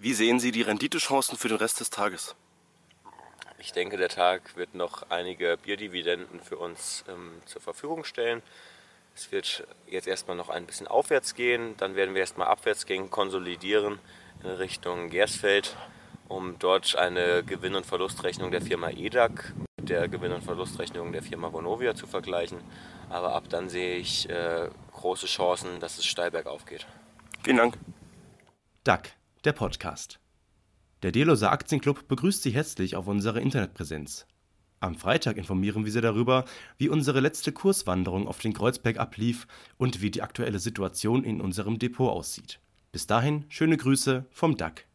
Wie sehen Sie die Renditechancen für den Rest des Tages? Ich denke, der Tag wird noch einige Bierdividenden für uns ähm, zur Verfügung stellen. Es wird jetzt erstmal noch ein bisschen aufwärts gehen, dann werden wir erstmal abwärts gehen, konsolidieren in Richtung Gersfeld, um dort eine Gewinn- und Verlustrechnung der Firma EDAC mit der Gewinn- und Verlustrechnung der Firma Vonovia zu vergleichen. Aber ab dann sehe ich äh, große Chancen, dass es steil bergauf geht. Vielen Dank. DAC, der Podcast. Der Deloser Aktienclub begrüßt Sie herzlich auf unserer Internetpräsenz. Am Freitag informieren wir Sie darüber, wie unsere letzte Kurswanderung auf den Kreuzberg ablief und wie die aktuelle Situation in unserem Depot aussieht. Bis dahin schöne Grüße vom DAC.